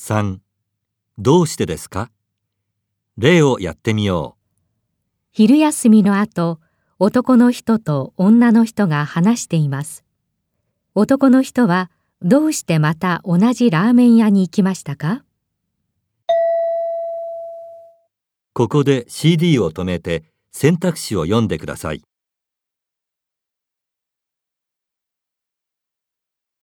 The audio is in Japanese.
3どうしてですか？例をやってみよう昼休みの後、男の人と女の人が話しています。男の人はどうしてまた同じラーメン屋に行きましたか？ここで CD を止めて選択肢を読んでください。